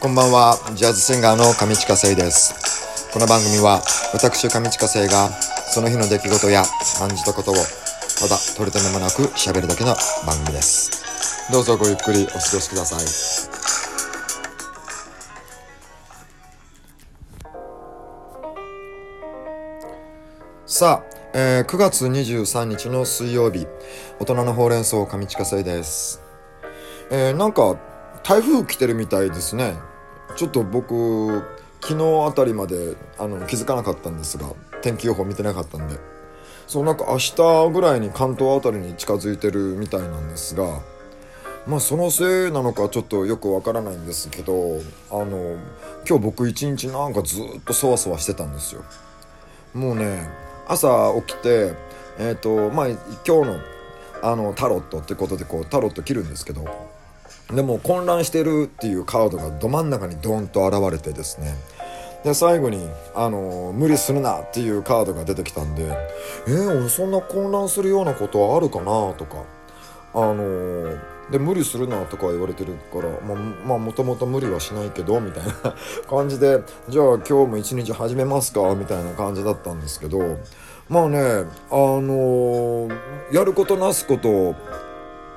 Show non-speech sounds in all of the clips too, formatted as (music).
こんばんは、ジャズシンガーの上地下生です。この番組は、私上地下生が、その日の出来事や感じたことを、ただ取り留めもなく喋るだけの番組です。どうぞごゆっくりお過ごしください。さあ、えー9月23日の水曜日、大人のほうれん草上地下生です。えーなんか台風来てるみたいですねちょっと僕昨日あたりまであの気づかなかったんですが天気予報見てなかったんで。そうなんか明日ぐらいに関東あたりに近づいてるみたいなんですがまあそのせいなのかちょっとよくわからないんですけどあの今日僕一日なんかずっとそわそわしてたんですよ。もうね朝起きてえっ、とまあ今日のあのタロットってことでこうタロット切るんですけどでも混乱してるっていうカードがど真ん中にドンと現れてですねで最後にあの「無理するな」っていうカードが出てきたんで「えー、俺そんな混乱するようなことはあるかな?」とかあので無理するなとか言われてるからまあまあもともと無理はしないけどみたいな (laughs) 感じでじゃあ今日も一日始めますかみたいな感じだったんですけどまあねあのやることなすこと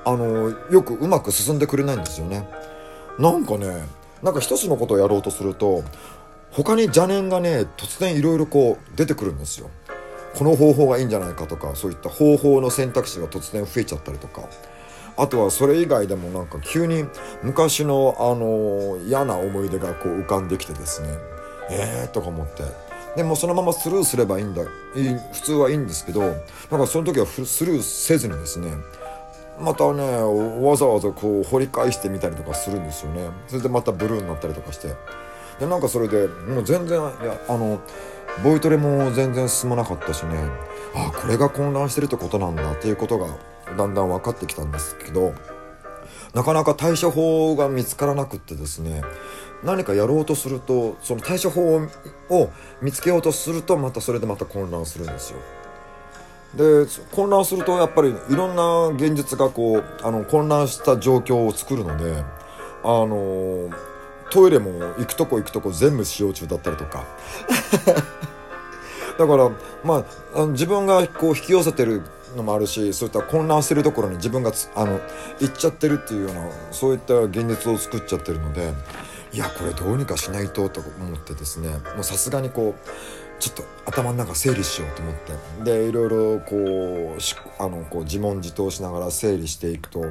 あのよくうまく進んでくれないんですよね。なんかねなんか一つのことをやろうとすると他に邪念がね突然いろいろこう出てくるんですよ。この方法がいいんじゃないかとかそういった方法の選択肢が突然増えちゃったりとか。あとはそれ以外でもなんか急に昔のあの嫌な思い出がこう浮かんできてですね。えーとか思って。でもそのままスルーすればいいんだ。普通はいいんですけどなんかその時はスルーせずにですねまたねわざわざこう掘り返してみたりとかするんですよね。それでまたブルーになったりとかして。でなんかそれでもう全然いやあのボイトレも全然進まなかったしね。あこれが混乱してるってことなんだっていうことがだんだん分かってきたんですけどなかなか対処法が見つからなくってですね何かやろうとするとその対処法を見つけようとするとまたそれでまた混乱するんですよ。で混乱するとやっぱりいろんな現実がこうあの混乱した状況を作るのであのトイレも行くとこ行くとこ全部使用中だったりとか。(laughs) だからまああの自分がこう引き寄せてるのもあるしそういった混乱してるところに自分があの行っちゃってるっていうようなそういった現実を作っちゃってるのでいやこれどうにかしないとと思ってですねもうさすがにこうちょっと頭の中整理しようと思って。でいろいろこうしあのこう自問自答しながら整理していくと。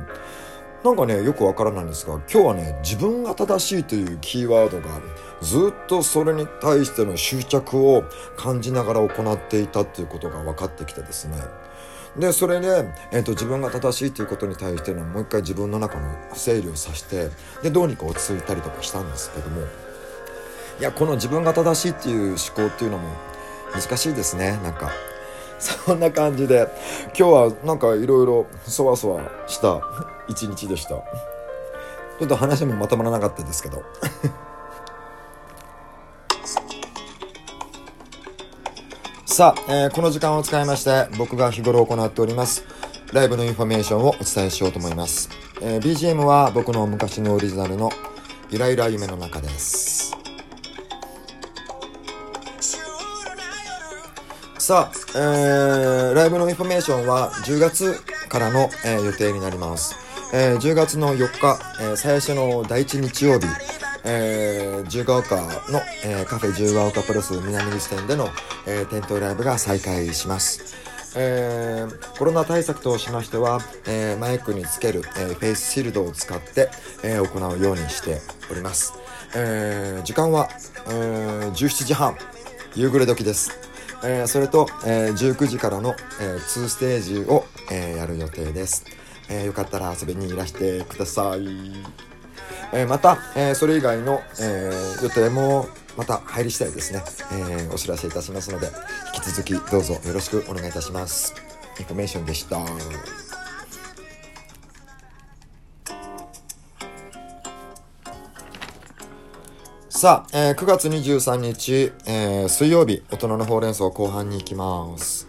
なんかねよくわからないんですが今日はね自分が正しいというキーワードがずっとそれに対しての執着を感じながら行っていたっていうことが分かってきてですね。でそれで、えー、と自分が正しいということに対してのもう一回自分の中の整理をさせてでどうにか落ち着いたりとかしたんですけども。いやこの自分が正しいっていう思考っていうのも難しいですねなんか。(laughs) そんな感じで。今日はなんかいろいろそわそわした一日でした。ちょっと話もまとまらなかったですけど。(laughs) さあ、えーこの時間を使いまして僕が日頃行っておりますライブのインフォメーションをお伝えしようと思います、えー BGM は僕の昔のオリジナルのゆらゆら夢の中です。さあ、えーライブのインフォメーションは10月からの、えー予定になります、えー10月の4日、えー最初の第1日曜日、えー自由が丘の、えーカフェ自由が丘プラス南口店での、えー店頭ライブが再開します。えーコロナ対策としましては、えーマイクにつける、えーフェイスシールドを使って、えー行うようにしております、えー時間は、えー17時半夕暮れ時です。えーそれと、えー19時からの、えー2ステージを、えやる予定です、えーよかったら遊びにいらしてください、えまた、えそれ以外の、え予定もまた入り次第ですね、えお知らせいたしますので引き続きどうぞよろしくお願いいたします。インフォメーションでした。さあ、えー9月23日、えー水曜日、大人のほうれん草後半に行きます。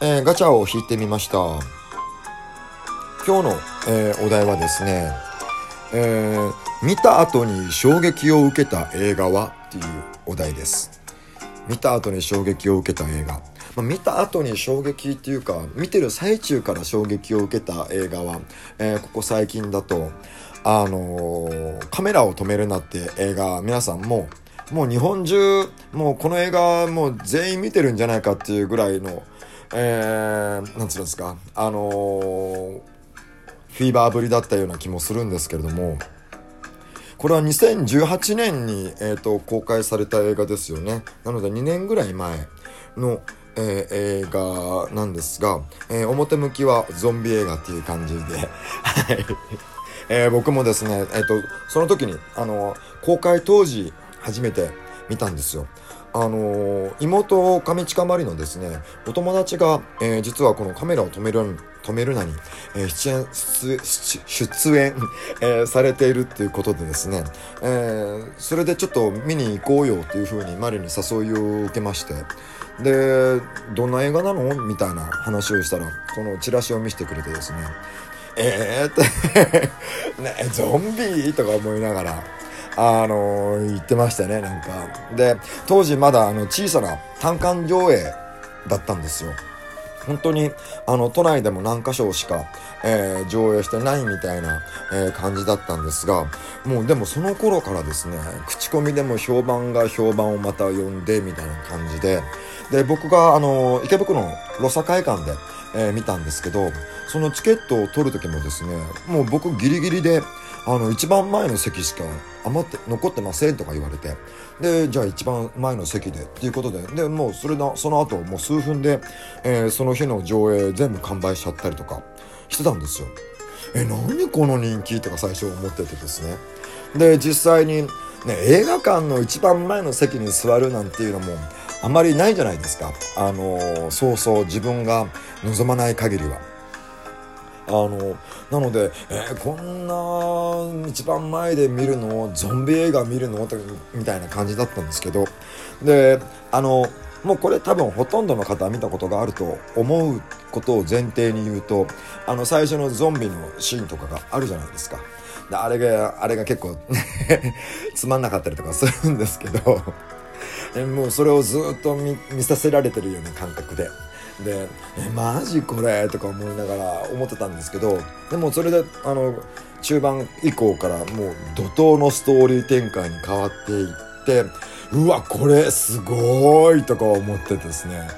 えーガチャを引いてみました。今日の、えーお題はですね、えー、見た後に衝撃を受けた映画はっていうお題です見た後に衝撃を受けた映画、まあ、見た後に衝撃っていうか見てる最中から衝撃を受けた映画は、えー、ここ最近だとあのー、カメラを止めるなって映画皆さんももう日本中もうこの映画もう全員見てるんじゃないかっていうぐらいのえー、なんつうんですかあのー、フィーバーぶりだったような気もするんですけれどもこれは2018年に、えーと、公開された映画ですよね。なので2年ぐらい前の、えー、映画なんですが、えー、表向きはゾンビ映画っていう感じで。(laughs) はい。えー、僕もですね、えーと、その時にあの公開当時初めて見たんですよ。あの、妹上近まりのですねお友達が、えー、実はこのカメラを止める止めるなに、えー、出演出演、えー、されているっていうことでですね、えー、それでちょっと見に行こうよっていうふうにマリに誘いを受けましてでどんな映画なの？みたいな話をしたらそのチラシを見せてくれてですねえーって (laughs) ね、ゾンビ？とか思いながら、あのー、言ってましたね、なんか。で、当時まだあの小さな単館上映だったんですよ。本当にあの都内でも何箇所しか、えー、上映してないみたいな、えー、感じだったんですがもうでもその頃からですね口コミでも評判が評判をまた呼んでみたいな感じでで僕があの池袋のロサ会館で、えー、見たんですけどそのチケットを取る時もですねもう僕ギリギリであの一番前の席しか余って残ってませんとか言われてでじゃあ一番前の席でっていうことででもうそれのその後もう数分で、えー、その日の上映全部完売しちゃったりとかしてたんですよ。え何この人気とか最初思っててですねで実際に、ね、映画館の一番前の席に座るなんていうのもあまりないじゃないですかあのそうそう自分が望まない限りは。あのなので、えー、こんな一番前で見るのゾンビ映画見るの？みたいな感じだったんですけどであのもうこれ多分ほとんどの方は見たことがあると思うことを前提に言うとあの最初のゾンビのシーンとかがあるじゃないですか。であれがあれが結構 (laughs) つまんなかったりとかするんですけどもうそれをずっと見させられてるような感覚で。で「えマジこれ?」とか思いながら思ってたんですけどでもそれであの中盤以降からもう怒涛のストーリー展開に変わっていってうわこれすごいとか思ってですね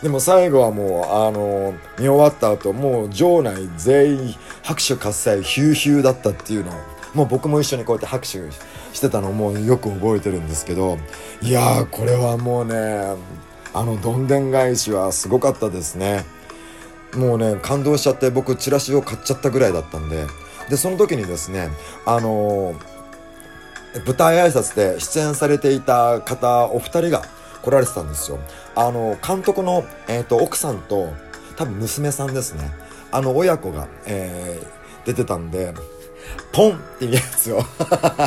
でも最後はもうあの見終わった後もう場内全員拍手喝采ヒューヒューだったっていうのをもう僕も一緒にこうやって拍手してたのもよく覚えてるんですけどいやーこれはもうねあのどんでん返しはすごかったですね。もうね感動しちゃって僕チラシを買っちゃったぐらいだったんで。でその時にですねあのー、舞台挨拶で出演されていた方お二人が来られてたんですよ。あの監督の、えーと、奥さんと多分娘さんですね。あの親子が、えー、出てたんでポンっていうやつを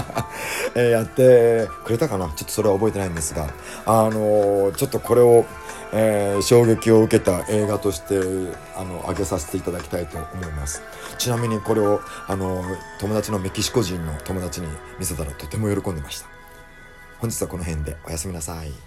(laughs) えやってくれたかな。ちょっとそれは覚えてないんですが。あの、ちょっとこれを、えー、衝撃を受けた映画としてあの上げさせていただきたいと思います。ちなみにこれをあの友達のメキシコ人の友達に見せたらとても喜んでました。本日はこの辺でおやすみなさい。